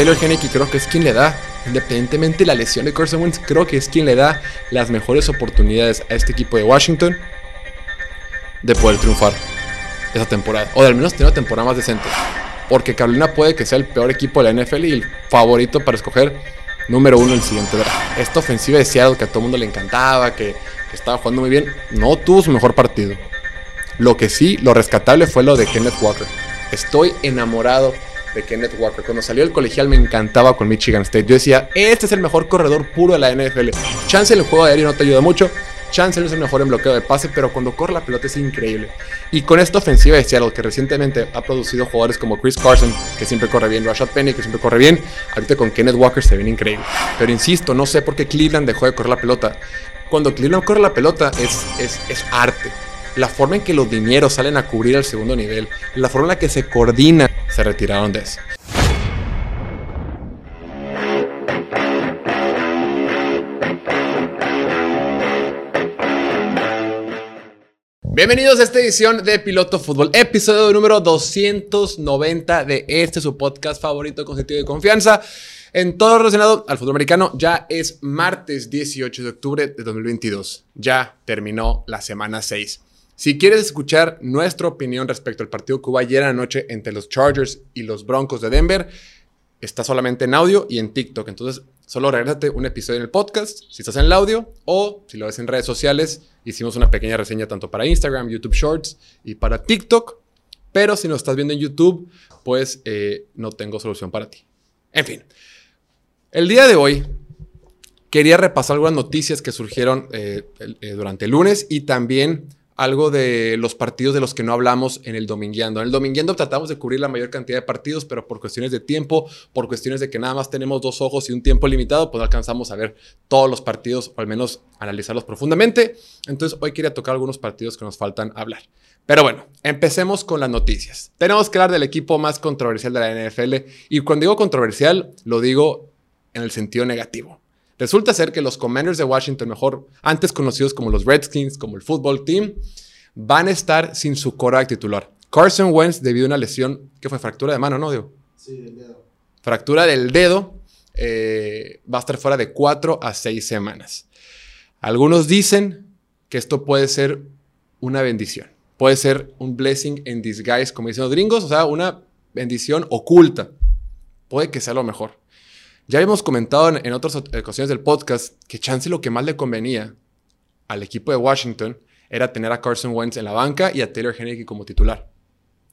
Taylor creo que es quien le da, independientemente de la lesión de Carson Wentz, creo que es quien le da las mejores oportunidades a este equipo de Washington de poder triunfar esa temporada. O de al menos tener una temporada más decente. Porque Carolina puede que sea el peor equipo de la NFL y el favorito para escoger número uno en el siguiente draft. Esta ofensiva de Seattle que a todo el mundo le encantaba, que, que estaba jugando muy bien, no tuvo su mejor partido. Lo que sí, lo rescatable fue lo de Kenneth Walker. Estoy enamorado de Kenneth Walker. Cuando salió del colegial me encantaba con Michigan State. Yo decía, este es el mejor corredor puro de la NFL. Chance en el juego de aéreo no te ayuda mucho. Chance no es el mejor en bloqueo de pase, pero cuando corre la pelota es increíble. Y con esta ofensiva de Seattle, que recientemente ha producido jugadores como Chris Carson, que siempre corre bien, Rashad Penny, que siempre corre bien, ahorita con Kenneth Walker se ven increíble. Pero insisto, no sé por qué Cleveland dejó de correr la pelota. Cuando Cleveland corre la pelota es, es, es arte la forma en que los dineros salen a cubrir el segundo nivel, la forma en la que se coordinan, se retiraron de eso. Bienvenidos a esta edición de Piloto Fútbol, episodio número 290 de este su podcast favorito con sentido de confianza. En todo relacionado al fútbol americano, ya es martes 18 de octubre de 2022. Ya terminó la semana 6. Si quieres escuchar nuestra opinión respecto al partido que hubo ayer anoche entre los Chargers y los Broncos de Denver, está solamente en audio y en TikTok. Entonces, solo regresate un episodio en el podcast si estás en el audio o si lo ves en redes sociales. Hicimos una pequeña reseña tanto para Instagram, YouTube Shorts y para TikTok. Pero si nos estás viendo en YouTube, pues eh, no tengo solución para ti. En fin, el día de hoy quería repasar algunas noticias que surgieron eh, eh, durante el lunes y también algo de los partidos de los que no hablamos en el Domingueando. En el Domingueando tratamos de cubrir la mayor cantidad de partidos, pero por cuestiones de tiempo, por cuestiones de que nada más tenemos dos ojos y un tiempo limitado, pues no alcanzamos a ver todos los partidos o al menos analizarlos profundamente. Entonces hoy quería tocar algunos partidos que nos faltan hablar. Pero bueno, empecemos con las noticias. Tenemos que hablar del equipo más controversial de la NFL y cuando digo controversial, lo digo en el sentido negativo. Resulta ser que los Commanders de Washington, mejor antes conocidos como los Redskins, como el Football Team, van a estar sin su quarterback titular. Carson Wentz, debido a una lesión, que fue fractura de mano, ¿no, Diego? Sí, del dedo. Fractura del dedo, eh, va a estar fuera de 4 a 6 semanas. Algunos dicen que esto puede ser una bendición. Puede ser un blessing in disguise, como dicen los gringos, o sea, una bendición oculta. Puede que sea lo mejor. Ya hemos comentado en, otras ocasiones del podcast que chance lo que más le convenía al equipo de Washington era tener a Carson Wentz en la banca y a Taylor Henneke como titular.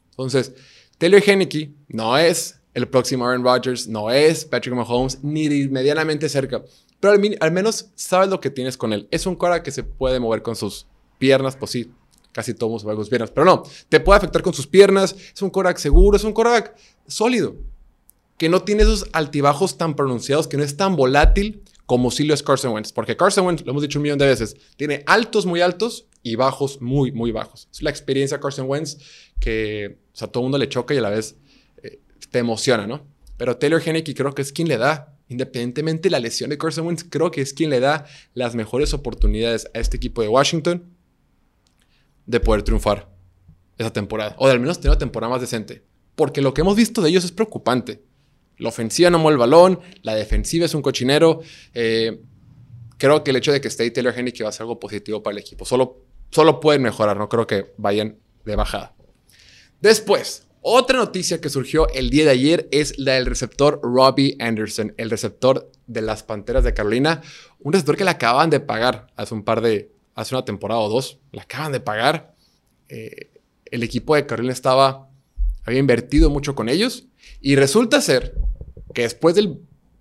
Entonces, Taylor Henneke no es el próximo Aaron Rodgers, no es Patrick Mahomes, ni medianamente cerca. Pero al, menos sabes lo que tienes con él. Es un cara que se puede mover con sus piernas, pues sí, casi todos mueve con piernas. Pero no, te puede afectar con sus piernas. Es un coreback seguro, es un coreback sólido que no tiene esos altibajos tan pronunciados, que no es tan volátil como si lo es Carson Wentz. Porque Carson Wentz, lo hemos dicho un millón de veces, tiene altos muy altos y bajos muy, muy bajos. Es la experiencia Carson Wentz que a todo mundo le choca y a la vez eh, te emociona, ¿no? Pero Taylor Henneke creo que es quien le da, independientemente de la lesión de Carson Wentz, creo que es quien le da las mejores oportunidades a este equipo de Washington de poder triunfar esa temporada. O de al menos tener una temporada más decente. Porque lo que hemos visto de ellos es preocupante. La ofensiva no mueve el balón, la defensiva es un cochinero. Eh, creo que el hecho de que esté Taylor Henry va a ser algo positivo para el equipo. Solo, solo pueden mejorar, no creo que vayan de bajada. Después, otra noticia que surgió el día de ayer es la del receptor Robbie Anderson, el receptor de las Panteras de Carolina. Un receptor que le acaban de pagar hace un par de, hace una temporada o dos, le acaban de pagar. Eh, el equipo de Carolina estaba, había invertido mucho con ellos y resulta ser que después de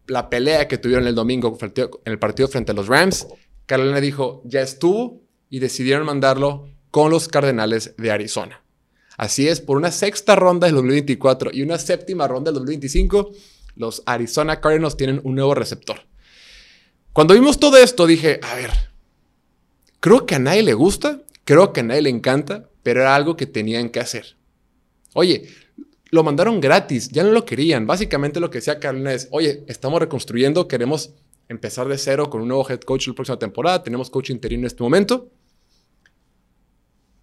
la pelea que tuvieron el domingo en el partido frente a los Rams, Carolina dijo, ya estuvo y decidieron mandarlo con los Cardenales de Arizona. Así es, por una sexta ronda del 2024 y una séptima ronda del 2025, los Arizona Cardinals tienen un nuevo receptor. Cuando vimos todo esto dije, a ver, creo que a nadie le gusta, creo que a nadie le encanta, pero era algo que tenían que hacer. Oye, lo mandaron gratis, ya no lo querían. Básicamente lo que decía Carolina es, oye, estamos reconstruyendo, queremos empezar de cero con un nuevo head coach la próxima temporada, tenemos coach interino en este momento.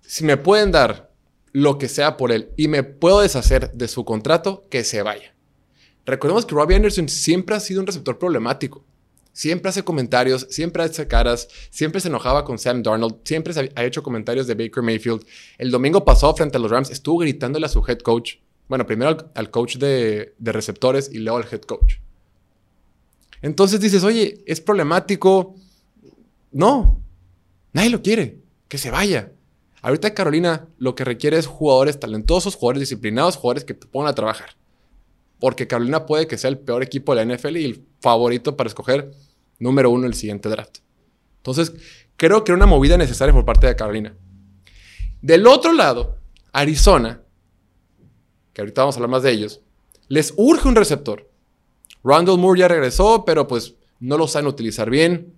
Si me pueden dar lo que sea por él y me puedo deshacer de su contrato, que se vaya. Recordemos que Robbie Anderson siempre ha sido un receptor problemático. Siempre hace comentarios, siempre hace caras, siempre se enojaba con Sam Darnold, siempre ha hecho comentarios de Baker Mayfield. El domingo pasado frente a los Rams estuvo gritándole a su head coach. Bueno, primero al, coach de, receptores y luego al head coach. Entonces dices, oye, es problemático. No, nadie lo quiere. Que se vaya. Ahorita Carolina lo que requiere es jugadores talentosos, jugadores disciplinados, jugadores que te pongan a trabajar. Porque Carolina puede que sea el peor equipo de la NFL y el favorito para escoger número uno el siguiente draft. Entonces, creo que era una movida necesaria por parte de Carolina. Del otro lado, Arizona, que ahorita vamos a hablar más de ellos, les urge un receptor. Randall Moore ya regresó, pero pues no lo saben utilizar bien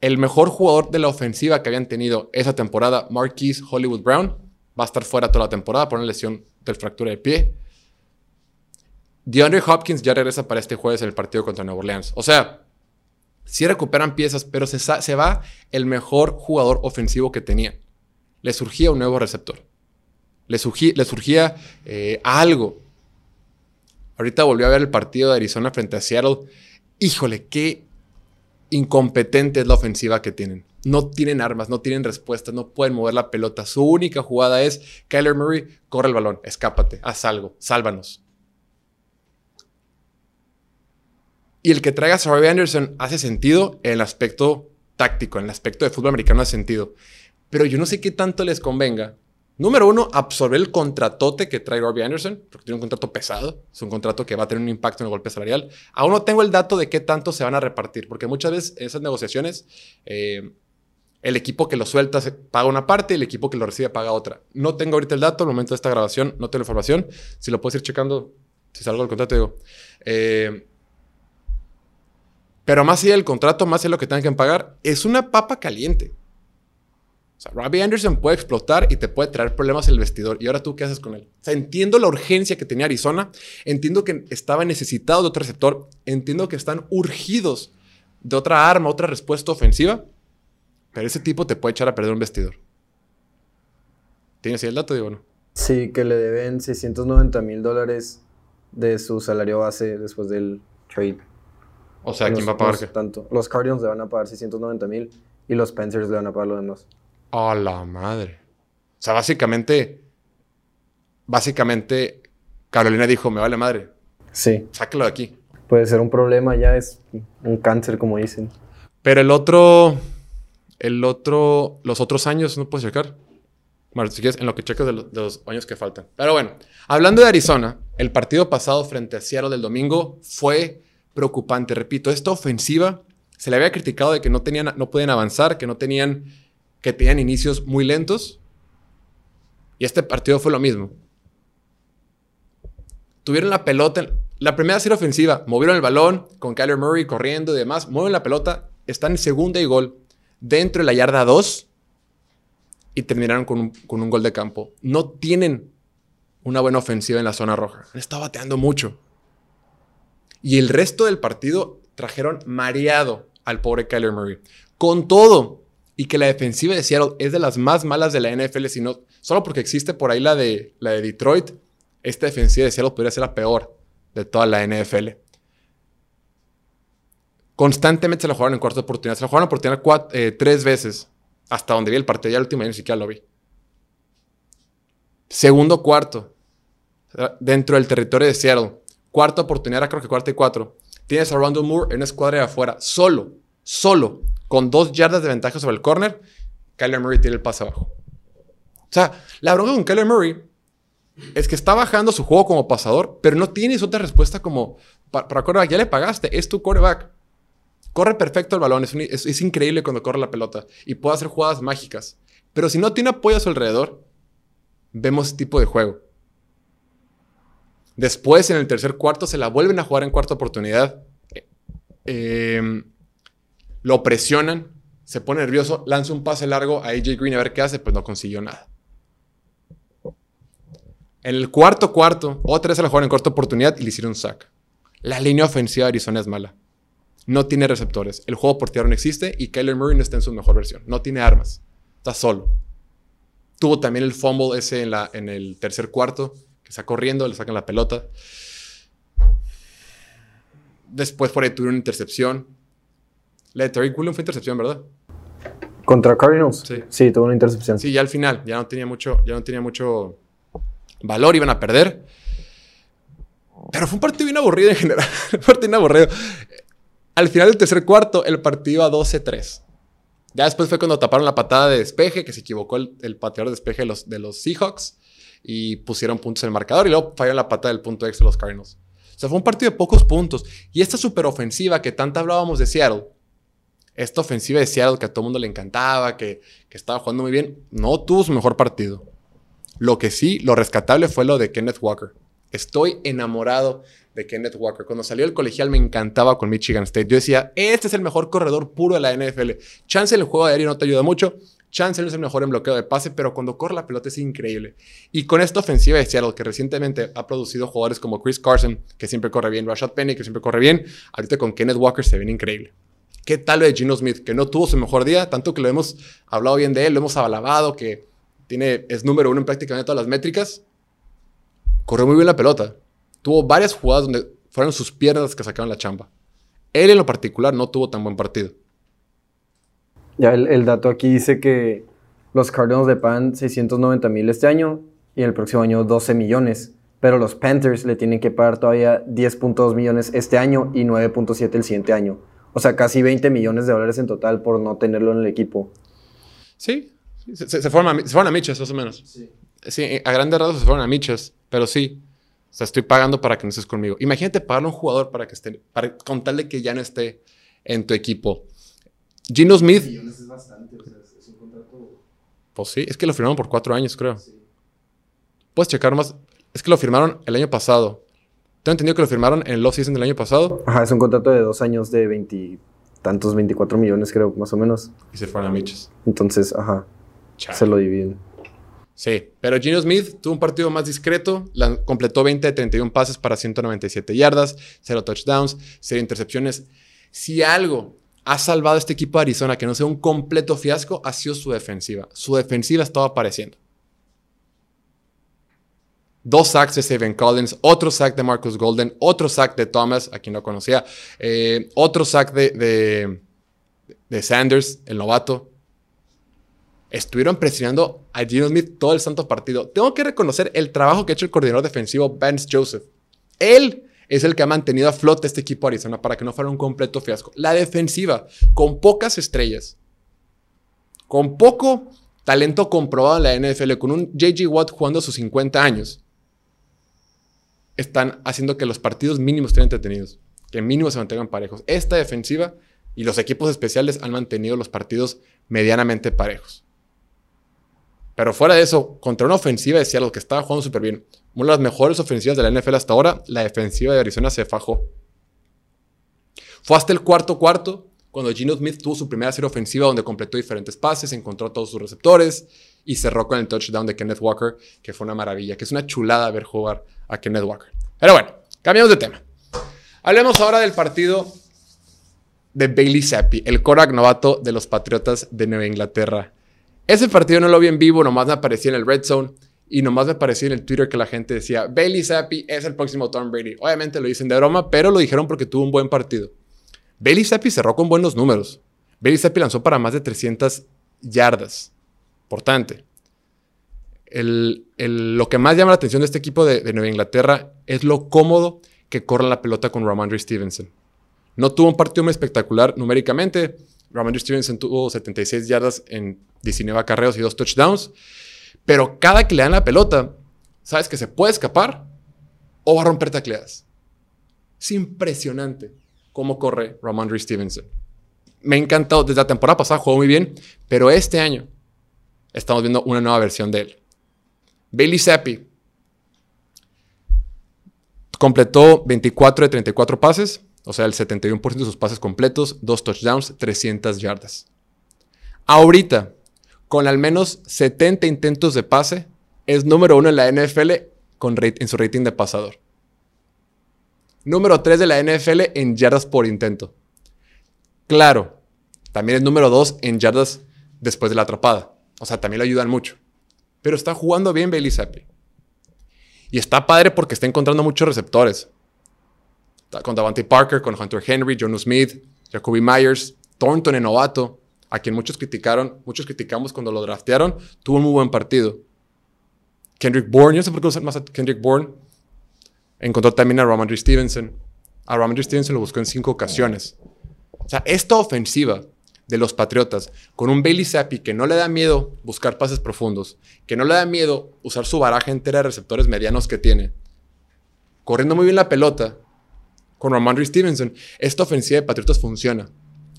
el mejor jugador de la ofensiva que habían tenido esa temporada, Marquise Hollywood Brown, va a estar fuera toda la temporada por una lesión del fractura de pie. DeAndre Hopkins ya regresa para este jueves en el partido contra Nueva Orleans. O sea, sí recuperan piezas, pero se, se va el mejor jugador ofensivo que tenían. Le surgía un nuevo receptor. Le, surgía eh, algo. Ahorita volvió a ver el partido de Arizona frente a Seattle. Híjole, qué incompetente es la ofensiva que tienen. No tienen armas, no tienen respuestas, no pueden mover la pelota. Su única jugada es Kyler Murray, corre el balón, escápate, haz algo, sálvanos. Y el que traiga a Robbie Anderson hace sentido en el aspecto táctico, en el aspecto de fútbol americano hace sentido. Pero yo no sé qué tanto les convenga Número uno, absorber el contratote que trae Robbie Anderson, porque tiene un contrato pesado. Es un contrato que va a tener un impacto en el golpe salarial. Aún no tengo el dato de qué tanto se van a repartir, porque muchas veces en esas negociaciones eh, el equipo que lo suelta paga una parte y el equipo que lo recibe paga otra. No tengo ahorita el dato, al momento de esta grabación no tengo la información. Si lo puedes ir checando, si salgo del contrato, digo. Eh, pero más allá del contrato, más allá de lo que tengan que pagar, es una papa caliente. O sea, Robbie Anderson puede explotar y te puede traer problemas en el vestidor. ¿Y ahora tú qué haces con él? O sea, entiendo la urgencia que tenía Arizona. Entiendo que estaba necesitado de otro receptor. Entiendo que están urgidos de otra arma, otra respuesta ofensiva. Pero ese tipo te puede echar a perder un vestidor. ¿Tienes ahí el dato, digo no? Sí, que le deben 690 mil dólares de su salario base después del trade. O sea, ¿quién va a pagar qué? Tanto. Los Cardinals le van a pagar 690 mil y los Panthers le van a pagar lo demás. A la madre. O sea, básicamente, básicamente, Carolina dijo, me vale madre. Sí. Sáquelo de aquí. Puede ser un problema, ya es un cáncer, como dicen. Pero el otro, el otro, los otros años no puedes checar. Bueno, si quieres, en lo que cheques de, de, los años que faltan. Pero bueno, hablando de Arizona, el partido pasado frente a Seattle del domingo fue preocupante. Repito, esta ofensiva se le había criticado de que no tenían, no podían avanzar, que no tenían que tenían inicios muy lentos. Y este partido fue lo mismo. Tuvieron la pelota. La primera serie ofensiva, movieron el balón con Kyler Murray corriendo y demás. Mueven la pelota, están en segunda y gol dentro de la yarda 2 y terminaron con un, con un gol de campo. No tienen una buena ofensiva en la zona roja. Está bateando mucho. Y el resto del partido trajeron mareado al pobre Kyler Murray. Con todo, y que la defensiva de Seattle es de las más malas de la NFL, sino solo porque existe por ahí la de, la de Detroit, esta defensiva de Seattle podría ser la peor de toda la NFL. Constantemente se la jugaron en cuarta oportunidad. Se la jugaron en oportunidad eh, tres veces. Hasta donde vi el partido. Ya el último año ni siquiera lo vi. Segundo cuarto. Dentro del territorio de Seattle. Cuarta oportunidad, creo que cuarta y cuatro. Tienes a Randall Moore en una escuadra de afuera. Solo. Solo con dos yardas de ventaja sobre el corner, Kyler Murray tiene el pase abajo. O sea, la bronca con Kyler Murray es que está bajando su juego como pasador, pero no tienes otra respuesta como para, quarterback. Ya le pagaste, es tu quarterback. Corre perfecto el balón, es, increíble cuando corre la pelota y puede hacer jugadas mágicas. Pero si no tiene apoyo a su alrededor, vemos ese tipo de juego. Después, en el tercer cuarto, se la vuelven a jugar en cuarta oportunidad. Eh, lo presionan, se pone nervioso, lanza un pase largo a AJ Green a ver qué hace, pues no consiguió nada. En el cuarto cuarto, otra vez se la jugaron en corta oportunidad y le hicieron un sack. La línea ofensiva de Arizona es mala. No tiene receptores. El juego por tierra no existe y Kyler Murray no está en su mejor versión. No tiene armas. Está solo. Tuvo también el fumble ese en, en el tercer cuarto, que está corriendo, le sacan la pelota. Después por ahí tuvo una intercepción. La de Terry Williams fue intercepción, ¿verdad? ¿Contra Cardinals? Sí. Sí, tuvo una intercepción. Sí, ya al final, ya no tenía mucho, ya no tenía mucho valor, iban a perder. Pero fue un partido bien aburrido en general. un partido bien aburrido. Al final del tercer cuarto, el partido a 12-3. Ya después fue cuando taparon la patada de despeje, que se equivocó el, el pateador de despeje de los, de los Seahawks y pusieron puntos en el marcador y luego fallaron la patada del punto extra de los Cardinals. O sea, fue un partido de pocos puntos. Y esta super ofensiva que tanto hablábamos de Seattle, esta ofensiva de Seattle que a todo el mundo le encantaba, que, estaba jugando muy bien, no tuvo su mejor partido. Lo que sí, lo rescatable fue lo de Kenneth Walker. Estoy enamorado de Kenneth Walker. Cuando salió del colegial me encantaba con Michigan State. Yo decía, este es el mejor corredor puro de la NFL. Chance el juego aéreo no te ayuda mucho. Chance no es el mejor en bloqueo de pase, pero cuando corre la pelota es increíble. Y con esta ofensiva de Seattle, que recientemente ha producido jugadores como Chris Carson, que siempre corre bien, Rashad Penny, que siempre corre bien, ahorita con Kenneth Walker se ven increíble. ¿Qué tal lo de Gino Smith, que no tuvo su mejor día? Tanto que lo hemos hablado bien de él, lo hemos alabado, que tiene, es número uno en prácticamente todas las métricas. Corrió muy bien la pelota. Tuvo varias jugadas donde fueron sus piernas que sacaron la chamba. Él en lo particular no tuvo tan buen partido. Ya el, dato aquí dice que los Cardinals le pagan 690 mil este año y el próximo año 12 millones. Pero los Panthers le tienen que pagar todavía 10.2 millones este año y 9.7 el siguiente año. O sea, casi 20 millones de dólares en total por no tenerlo en el equipo. Sí, sí, se, se fueron a, se fueron a michas, más o menos. Sí. Sí, a grandes rasgos se fueron a michas, pero sí. O sea, estoy pagando para que no estés conmigo. Imagínate pagarle a un jugador para que esté, para contarle que ya no esté en tu equipo. Gino Smith, millones es bastante, o sea, es, un contrato. pues sí, es que lo firmaron por cuatro años, creo. Puedes checar más. Es que lo firmaron el año pasado. Tengo entendido que lo firmaron en el off-season del año pasado Ajá, es un contrato de dos años de 20 tantos, 24 millones creo, más o menos. y se fueron a michas. Entonces, ajá, Chale. se lo dividen. Sí, pero Gino Smith tuvo un partido más discreto, la- completó 20 de 31 pases para 197 yardas, 0 touchdowns, 0 intercepciones. Si algo ha salvado a este equipo de Arizona que no sea un completo fiasco, ha sido su defensiva. Su defensiva estaba apareciendo. Dos sacks de Steven Collins, otro sack de Marcus Golden, otro sack de Thomas, a quien no conocía, eh, otro sack de, de, de Sanders, el novato estuvieron presionando a Gino Smith todo el santo partido. Tengo que reconocer el trabajo que ha hecho el coordinador defensivo Vance Joseph. Él es el que ha mantenido a flote este equipo Arizona para que no fuera un completo fiasco. La defensiva, con pocas estrellas, con poco talento comprobado en la NFL, con un JG Watt jugando a sus 50 años, están haciendo que los partidos mínimos estén entretenidos, que mínimo se mantengan parejos. Esta defensiva y los equipos especiales han mantenido los partidos medianamente parejos. Pero fuera de eso, contra una ofensiva de Seattle que estaba jugando súper bien, una de las mejores ofensivas de la NFL hasta ahora, la defensiva de Arizona se fajó. Fue hasta el cuarto cuarto cuando Gino Smith tuvo su primera serie ofensiva donde completó diferentes pases, encontró a todos sus receptores y cerró con el touchdown de Kenneth Walker, que fue una maravilla, que es una chulada ver jugar a Kenneth Walker. Pero bueno, cambiamos de tema. Hablemos ahora del partido de Bailey Zappi, el Korak novato de los Patriotas de Nueva Inglaterra. Ese partido no lo vi en vivo, nomás me apareció en el Red Zone y nomás me apareció en el Twitter que la gente decía, Bailey Zappi es el próximo Tom Brady. Obviamente lo dicen de broma, pero lo dijeron porque tuvo un buen partido. Bailey Zappi cerró con buenos números. Bailey Zappi lanzó para más de 300 yardas. Importante. Lo que más llama la atención de este equipo de, de Nueva Inglaterra es lo cómodo que corre la pelota con Ramondre Stevenson. No tuvo un partido muy espectacular numéricamente. Ramondre Stevenson tuvo 76 yardas en 19 acarreos y dos touchdowns. Pero cada que le dan la pelota, sabes que se puede escapar o va a romper tacleadas. Es impresionante cómo corre Ramondre Stevenson. Me ha encantado. Desde la temporada pasada jugó muy bien, pero este año estamos viendo una nueva versión de él. Bailey Zappi completó 24 de 34 pases, o sea, el 71% de sus pases completos, dos touchdowns, 300 yardas. Ahorita, con al menos 70 intentos de pase, es número uno en la NFL con en su rating de pasador. Número 3 de la NFL en yardas por intento. Claro, también es número 2 en yardas después de la atrapada. O sea, también le ayudan mucho. Pero está jugando bien Zappi. Y está padre porque está encontrando muchos receptores. con Davante Parker, con Hunter Henry, John Smith, Jacoby Myers, Thornton en novato, a quien muchos criticaron, muchos criticamos cuando lo draftearon, tuvo un muy buen partido. Kendrick Bourne, yo no sé por qué usan más a Kendrick Bourne, encontró también a Ramondre Stevenson. A Ramondre Stevenson lo buscó en cinco ocasiones. O sea, esta ofensiva de los Patriotas, con un Bailey Zappi que no le da miedo buscar pases profundos, que no le da miedo usar su baraja entera de receptores medianos que tiene, corriendo muy bien la pelota, con Ramondre Stevenson, esta ofensiva de Patriotas funciona.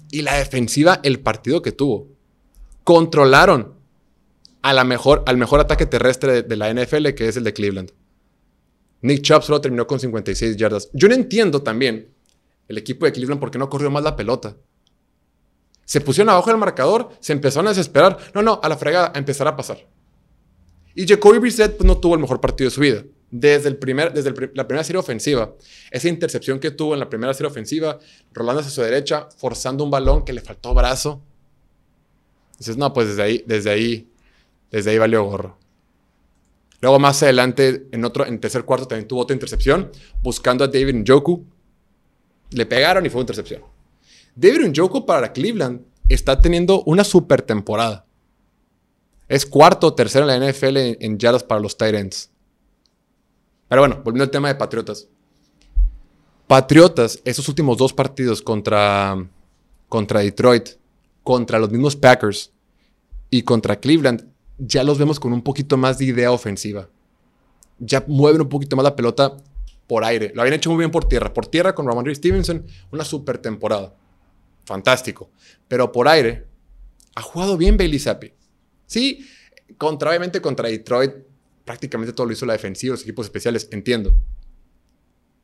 Y la defensiva, el partido que tuvo. Controlaron a la mejor, al mejor ataque terrestre de, de la NFL, que es el de Cleveland. Nick Chubb solo terminó con 56 yardas. Yo no entiendo también el equipo de Cleveland por qué no corrió más la pelota. Se pusieron abajo del marcador, se empezaron a desesperar. No, no, a la fregada, a empezar a pasar. Y Jacoby Brissett pues, no tuvo el mejor partido de su vida. Desde, el primer, desde la primera serie ofensiva, esa intercepción que tuvo en la primera serie ofensiva, rolando hacia su derecha, forzando un balón que le faltó brazo. Dices, no, pues desde ahí, desde ahí, desde ahí valió gorro. Luego más adelante, en otro, en tercer cuarto también tuvo otra intercepción, buscando a David Njoku. Le pegaron y fue una intercepción. David Njoku para Cleveland está teniendo una super temporada. Es cuarto o tercero en la NFL en, en yardas para los Titans. Pero bueno, volviendo al tema de Patriotas. Patriotas, esos últimos dos partidos contra, contra Detroit, contra los mismos Packers y contra Cleveland, ya los vemos con un poquito más de idea ofensiva. Ya mueven un poquito más la pelota por aire. Lo habían hecho muy bien por tierra. Por tierra con Ramondre Stevenson, una super temporada. Fantástico. Pero por aire, ha jugado bien Bailey Zappi. Sí, contra, contra Detroit, prácticamente todo lo hizo la defensiva, los equipos especiales, entiendo.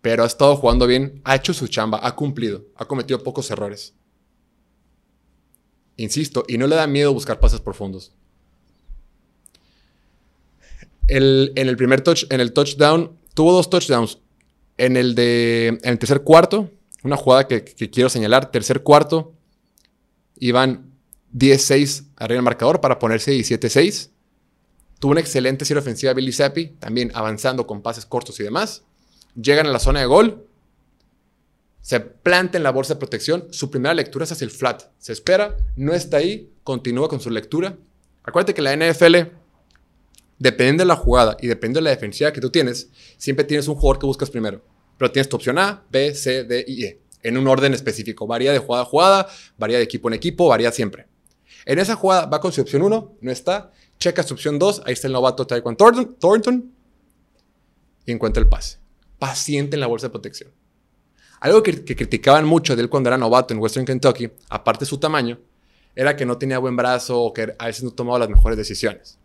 Pero ha estado jugando bien, ha hecho su chamba, ha cumplido, ha cometido pocos errores. Insisto, y no le da miedo buscar pases profundos en el primer touch, en el touchdown, tuvo dos touchdowns. En el de, en el tercer cuarto, una jugada que, quiero señalar, tercer cuarto, iban 10-6 arriba del marcador para ponerse 17-6. Tuvo una excelente serie ofensiva Billy Zappi, también avanzando con pases cortos y demás. Llegan a la zona de gol. Se planta en la bolsa de protección. Su primera lectura es hacia el flat. Se espera, no está ahí, continúa con su lectura. Acuérdate que la NFL dependiendo de la jugada y dependiendo de la defensiva que tú tienes, siempre tienes un jugador que buscas primero. Pero tienes tu opción A, B, C, D y E. En un orden específico. Varía de jugada a jugada, varía de equipo en equipo, varía siempre. En esa jugada va con su opción 1, no está. Checa su opción 2, ahí está el novato Taekwondo Thornton, Thornton y encuentra el pase. Paciente en la bolsa de protección. Algo que, que, criticaban mucho de él cuando era novato en Western Kentucky, aparte de su tamaño, era que no tenía buen brazo o que a veces no tomaba las mejores decisiones.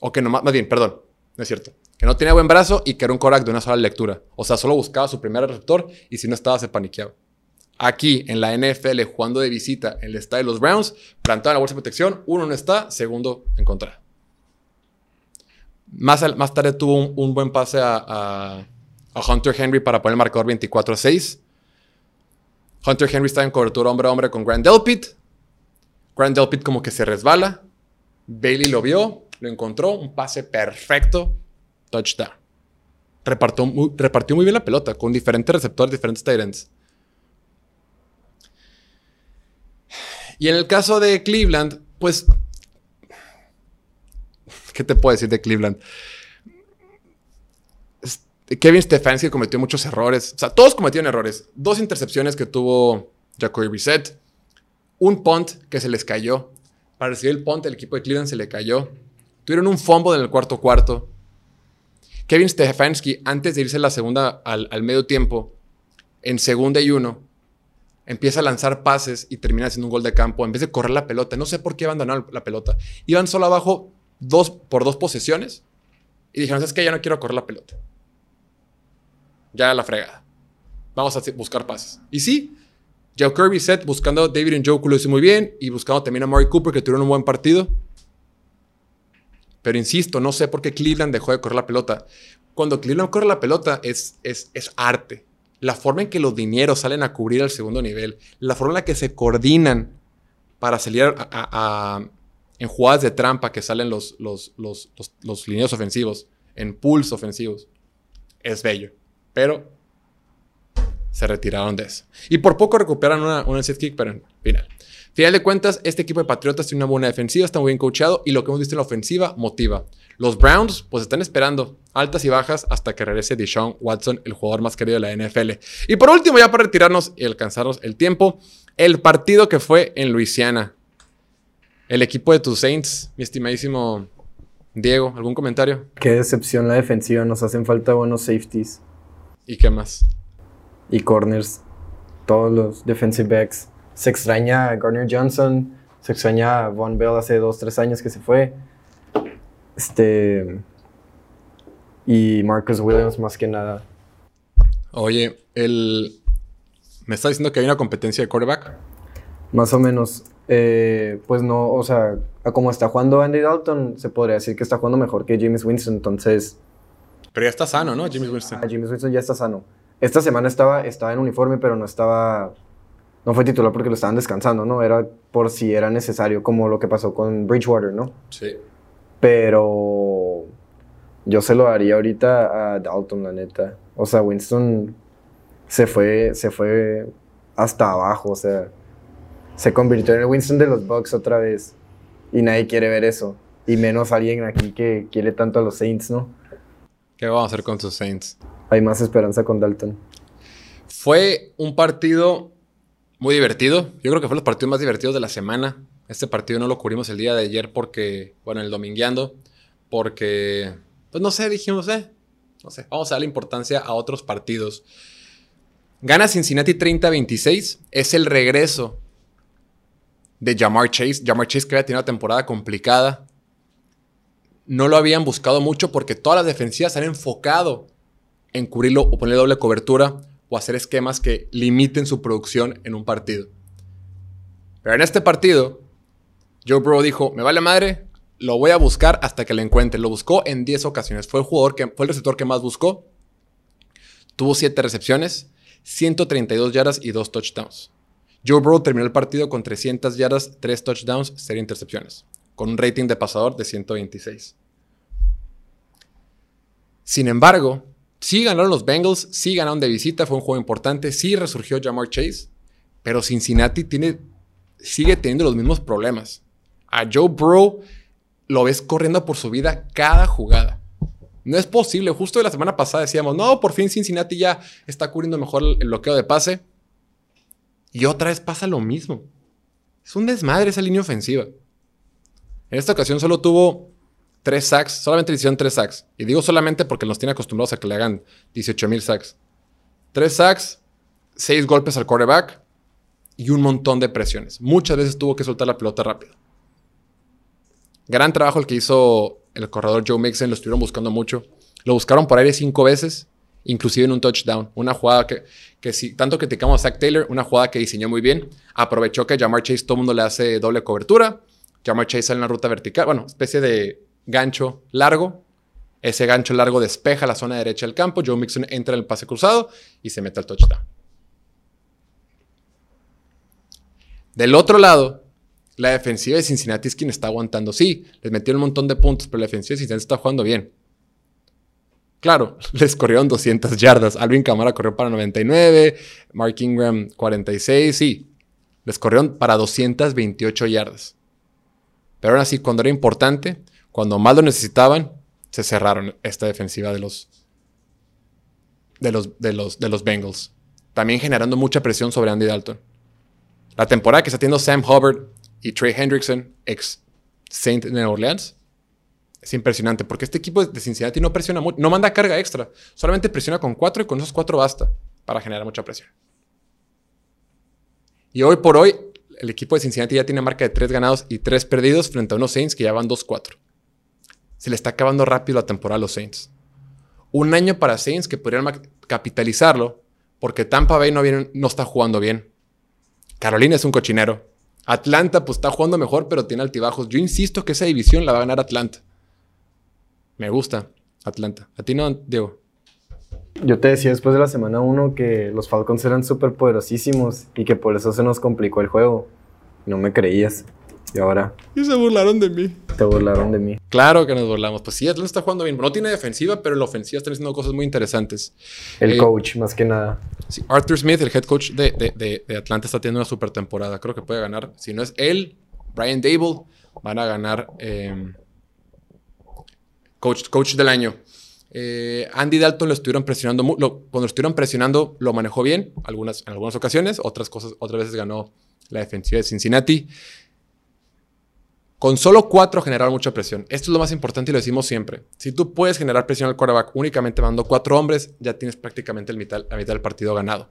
O que no, más bien, perdón, no es cierto. Que no tenía buen brazo y que era un Korak de una sola lectura. O sea, solo buscaba su primer receptor y si no estaba se paniqueaba. Aquí en la NFL, jugando de visita en el estadio de los Browns, plantaba la bolsa de protección, uno no está, segundo encontrado. Más, más tarde tuvo un, buen pase a, Hunter Henry para poner el marcador 24-6. Hunter Henry está en cobertura hombre a hombre con Grant Delpit. Grant Delpit como que se resbala. Bailey lo vio, lo encontró, un pase perfecto, touchdown. Repartió muy, bien la pelota con diferentes receptores, diferentes tight Y en el caso de Cleveland, pues, ¿qué te puedo decir de Cleveland? Kevin Stefanski cometió muchos errores. O sea, todos cometieron errores. Dos intercepciones que tuvo Jacoby Brissett. Un punt que se les cayó. Para recibir el punt, el equipo de Cleveland se le cayó. Tuvieron un fumble en el cuarto cuarto. Kevin Stefanski, antes de irse la segunda al, medio tiempo, en segunda y uno, empieza a lanzar pases y termina haciendo un gol de campo en vez de correr la pelota. No sé por qué abandonaron la pelota. Iban solo abajo dos, por dos posesiones y dijeron, es que ya no quiero correr la pelota. Ya la fregada. Vamos a buscar pases. Y sí, Joe Kirby set buscando a David Njoku lo hizo muy bien y buscando también a Murray Cooper que tuvieron un buen partido. Pero insisto, no sé por qué Cleveland dejó de correr la pelota. Cuando Cleveland corre la pelota es, es, es arte. La forma en que los dineros salen a cubrir al segundo nivel, la forma en la que se coordinan para salir a, en jugadas de trampa que salen los, los, los, los, lineos ofensivos, en pools ofensivos, es bello. Pero se retiraron de eso. Y por poco recuperan una, una set kick, pero en final. Final de cuentas, este equipo de Patriotas tiene una buena defensiva, está muy bien coachado y lo que hemos visto en la ofensiva motiva. Los Browns, pues están esperando altas y bajas hasta que regrese Deshaun Watson, el jugador más querido de la NFL. Y por último, ya para retirarnos y alcanzarnos el tiempo, el partido que fue en Luisiana. El equipo de tus Saints, mi estimadísimo Diego, ¿algún comentario? Qué decepción la defensiva, nos hacen falta buenos safeties ¿Y qué más? y corners, todos los defensive backs. Se extraña a Garner Johnson, se extraña a Von Bell hace dos, tres años que se fue. Este. Y Marcus Williams más que nada. Oye, el... Me está diciendo que hay una competencia de quarterback. Más o menos. eh, pues no, o sea, como está jugando Andy Dalton, se podría decir que está jugando mejor que James Winston. Entonces, Pero ya está sano, ¿no? Jimmy Winston. a James Winston ya está sano. Esta semana estaba, estaba en uniforme, pero no estaba. No fue titular porque lo estaban descansando, ¿no? Era por si era necesario, como lo que pasó con Bridgewater, ¿no? Sí. Pero yo se lo daría ahorita a Dalton, la neta. O sea, Winston se fue, se fue hasta abajo, o sea, se convirtió en el Winston de los Bucks otra vez. Y nadie quiere ver eso. Y menos alguien aquí que quiere tanto a los Saints, ¿no? ¿Qué vamos a hacer con tus Saints? Hay más esperanza con Dalton. Fue un partido muy divertido. Yo creo que fue los partidos más divertidos de la semana. Este partido no lo cubrimos el día de ayer porque, bueno, el domingueando, porque, pues no sé, dijimos, eh, no sé, vamos a darle importancia a otros partidos. Gana Cincinnati 30-26. Es el regreso de Jamar Chase. Jamar Chase que había tenido una temporada complicada. No lo habían buscado mucho porque todas las defensivas se han enfocado en cubrirlo o ponerle doble cobertura o hacer esquemas que limiten su producción en un partido. Pero en este partido, Joe Burrow dijo, me vale madre, lo voy a buscar hasta que lo encuentre. Lo buscó en 10 ocasiones. Fue el jugador que fue el receptor que más buscó. Tuvo 7 recepciones, 132 yardas y 2 touchdowns. Joe Burrow terminó el partido con 300 yardas, 3 touchdowns, 0 intercepciones, con un rating de pasador de 126. Sin embargo, sí ganaron los Bengals, sí ganaron de visita, fue un juego importante, sí resurgió Jamar Chase, pero Cincinnati tiene, sigue teniendo los mismos problemas. A Joe Burrow lo ves corriendo por su vida cada jugada. No es posible. Justo la semana pasada decíamos, no, por fin Cincinnati ya está cubriendo mejor el bloqueo de pase. Y otra vez pasa lo mismo. Es un desmadre esa línea ofensiva. En esta ocasión solo tuvo tres sacks, solamente le hicieron tres sacks. Y digo solamente porque nos tiene acostumbrados a que le hagan 18 mil sacks. Tres sacks, seis golpes al quarterback y un montón de presiones. Muchas veces tuvo que soltar la pelota rápido. Gran trabajo el que hizo el corredor Joe Mixon, lo estuvieron buscando mucho. Lo buscaron por aire cinco veces, inclusive en un touchdown. Una jugada que, que si tanto criticamos a Zach Taylor, una jugada que diseñó muy bien. Aprovechó que Jamar Chase todo el mundo le hace doble cobertura. Jamar Chase sale en la ruta vertical, bueno, especie de gancho largo. Ese gancho largo despeja la zona derecha del campo. Joe Mixon entra en el pase cruzado y se mete al touchdown. Del otro lado, la defensiva de Cincinnati es quien está aguantando. Sí, les metieron un montón de puntos, pero la defensiva de Cincinnati está jugando bien. Claro, les corrieron 200 yardas. Alvin Kamara corrió para 99, Mark Ingram 46, sí. Les corrieron para 228 yardas. Pero aún así, cuando era importante, cuando más lo necesitaban, se cerraron esta defensiva de los, de los, de los, de los Bengals. También generando mucha presión sobre Andy Dalton. La temporada que está teniendo Sam Hubbard y Trey Hendrickson, ex Saint de Nueva Orleans, es impresionante porque este equipo de Cincinnati no presiona mucho, no manda carga extra, solamente presiona con cuatro y con esos cuatro basta para generar mucha presión. Y hoy por hoy, el equipo de Cincinnati ya tiene marca de tres ganados y tres perdidos frente a unos Saints que ya van 2-4. Se le está acabando rápido la temporada a los Saints. Un año para Saints que podrían capitalizarlo porque Tampa Bay no, está jugando bien. Carolina es un cochinero. Atlanta pues está jugando mejor pero tiene altibajos. Yo insisto que esa división la va a ganar Atlanta. Me gusta Atlanta. ¿A ti no, Diego? Yo te decía después de la semana 1 que los Falcons eran súper poderosísimos y que por eso se nos complicó el juego. No me creías. Y ahora Y se burlaron de mí. te burlaron de mí. Claro que nos burlamos. Pues sí, Atlanta está jugando bien. No tiene defensiva, pero en la ofensiva están haciendo cosas muy interesantes. El Eh, coach, más que nada. Sí, Arthur Smith, el head coach de, de- de- de Atlanta, está teniendo una super temporada. Creo que puede ganar. Si no es él, Brian Dable, van a ganar eh, coach, coach del año. Eh, Andy Dalton lo estuvieron presionando. lo- cuando lo estuvieron presionando, lo manejó bien algunas, en algunas ocasiones. Otras, cosas, otras veces ganó la defensiva de Cincinnati. Con solo cuatro generaron mucha presión. Esto es lo más importante y lo decimos siempre. Si tú puedes generar presión al quarterback únicamente mandando cuatro hombres, ya tienes prácticamente el mitad, la mitad del partido ganado.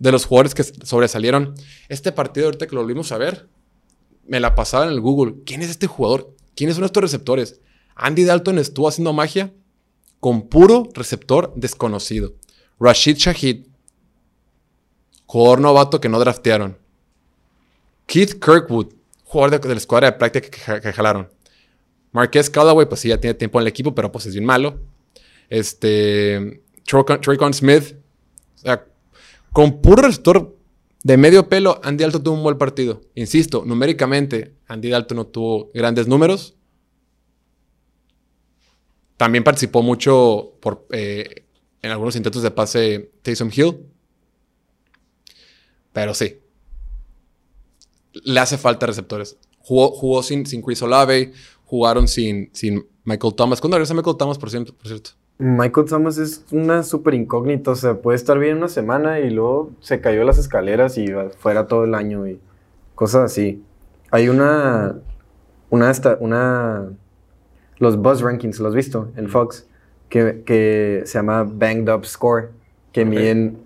De los jugadores que sobresalieron, este partido ahorita que lo volvimos a ver, me la pasaba en el Google. ¿Quién es este jugador? ¿Quiénes son estos receptores? Andy Dalton estuvo haciendo magia con puro receptor desconocido. Rashid Shahid, jugador novato que no draftearon. Keith Kirkwood, jugador de, la escuadra de práctica que, ja- que jalaron. Marquez Callaway, pues sí, ya tiene tiempo en el equipo, pero pues es bien malo. Este. Traycon Smith. O sea, con puro receptor de medio pelo, Andy Dalton tuvo un buen partido. Insisto, numéricamente, Andy Dalton no tuvo grandes números. También participó mucho por, eh, en algunos intentos de pase Taysom Hill. Pero sí. Le hace falta receptores. Jugó, jugó sin, sin Chris Olave. Jugaron sin, sin Michael Thomas. ¿Cuándo regresa Michael Thomas, por cierto? Por cierto? Michael Thomas es una súper incógnita. O sea, puede estar bien una semana y luego se cayó las escaleras y fuera todo el año y cosas así. Hay una. Una. Esta, una los Buzz Rankings, ¿los has visto? En Fox. Que, que se llama Banged Up Score. Que Ok. miden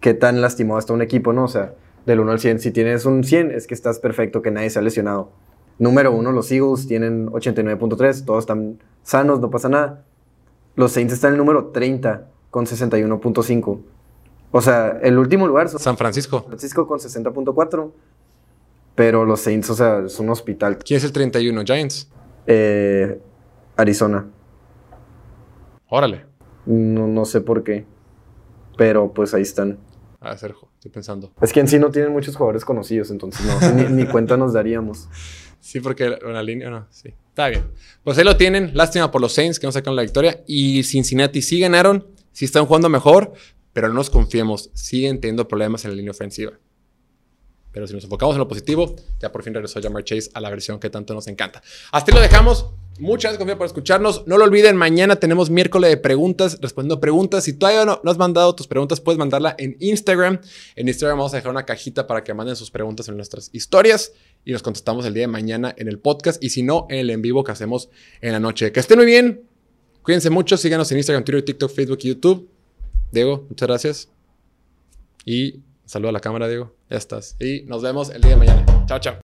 qué tan lastimado está un equipo, ¿no? O sea, del 1 al 100. Si tienes un 100, es que estás perfecto, que nadie se ha lesionado. Número 1, los Eagles tienen 89.3. Todos están sanos, no pasa nada. Los Saints están en el número 30 con 61.5. O sea, el último lugar son San Francisco. Francisco con 60.4. Pero los Saints, o sea, es un hospital. ¿Quién es el 31? Giants. Eh, Arizona. Órale. No, no sé por qué. Pero pues ahí están. A Sergio, estoy pensando. Es que en sí no tienen muchos jugadores conocidos, entonces no, ni, ni cuenta nos daríamos. Sí, porque una línea, no, sí. Está bien. Pues ahí lo tienen. Lástima por los Saints que no sacaron la victoria. Y Cincinnati sí ganaron, sí están jugando mejor, pero no nos confiemos. Siguen teniendo problemas en la línea ofensiva. Pero si nos enfocamos en lo positivo, ya por fin regresó Jamar Chase a la versión que tanto nos encanta. Hasta ahí lo dejamos. Muchas gracias por escucharnos. No lo olviden, mañana tenemos miércoles de preguntas, respondiendo preguntas. Si todavía no, no has mandado tus preguntas, puedes mandarla en Instagram. En Instagram vamos a dejar una cajita para que manden sus preguntas en nuestras historias y los contestamos el día de mañana en el podcast y si no, en el en vivo que hacemos en la noche. Que estén muy bien. Cuídense mucho. Síganos en Instagram, Twitter, TikTok, Facebook y YouTube. Diego, muchas gracias. Y saludo a la cámara, Diego. Ya estás. Y nos vemos el día de mañana. Chao, chao.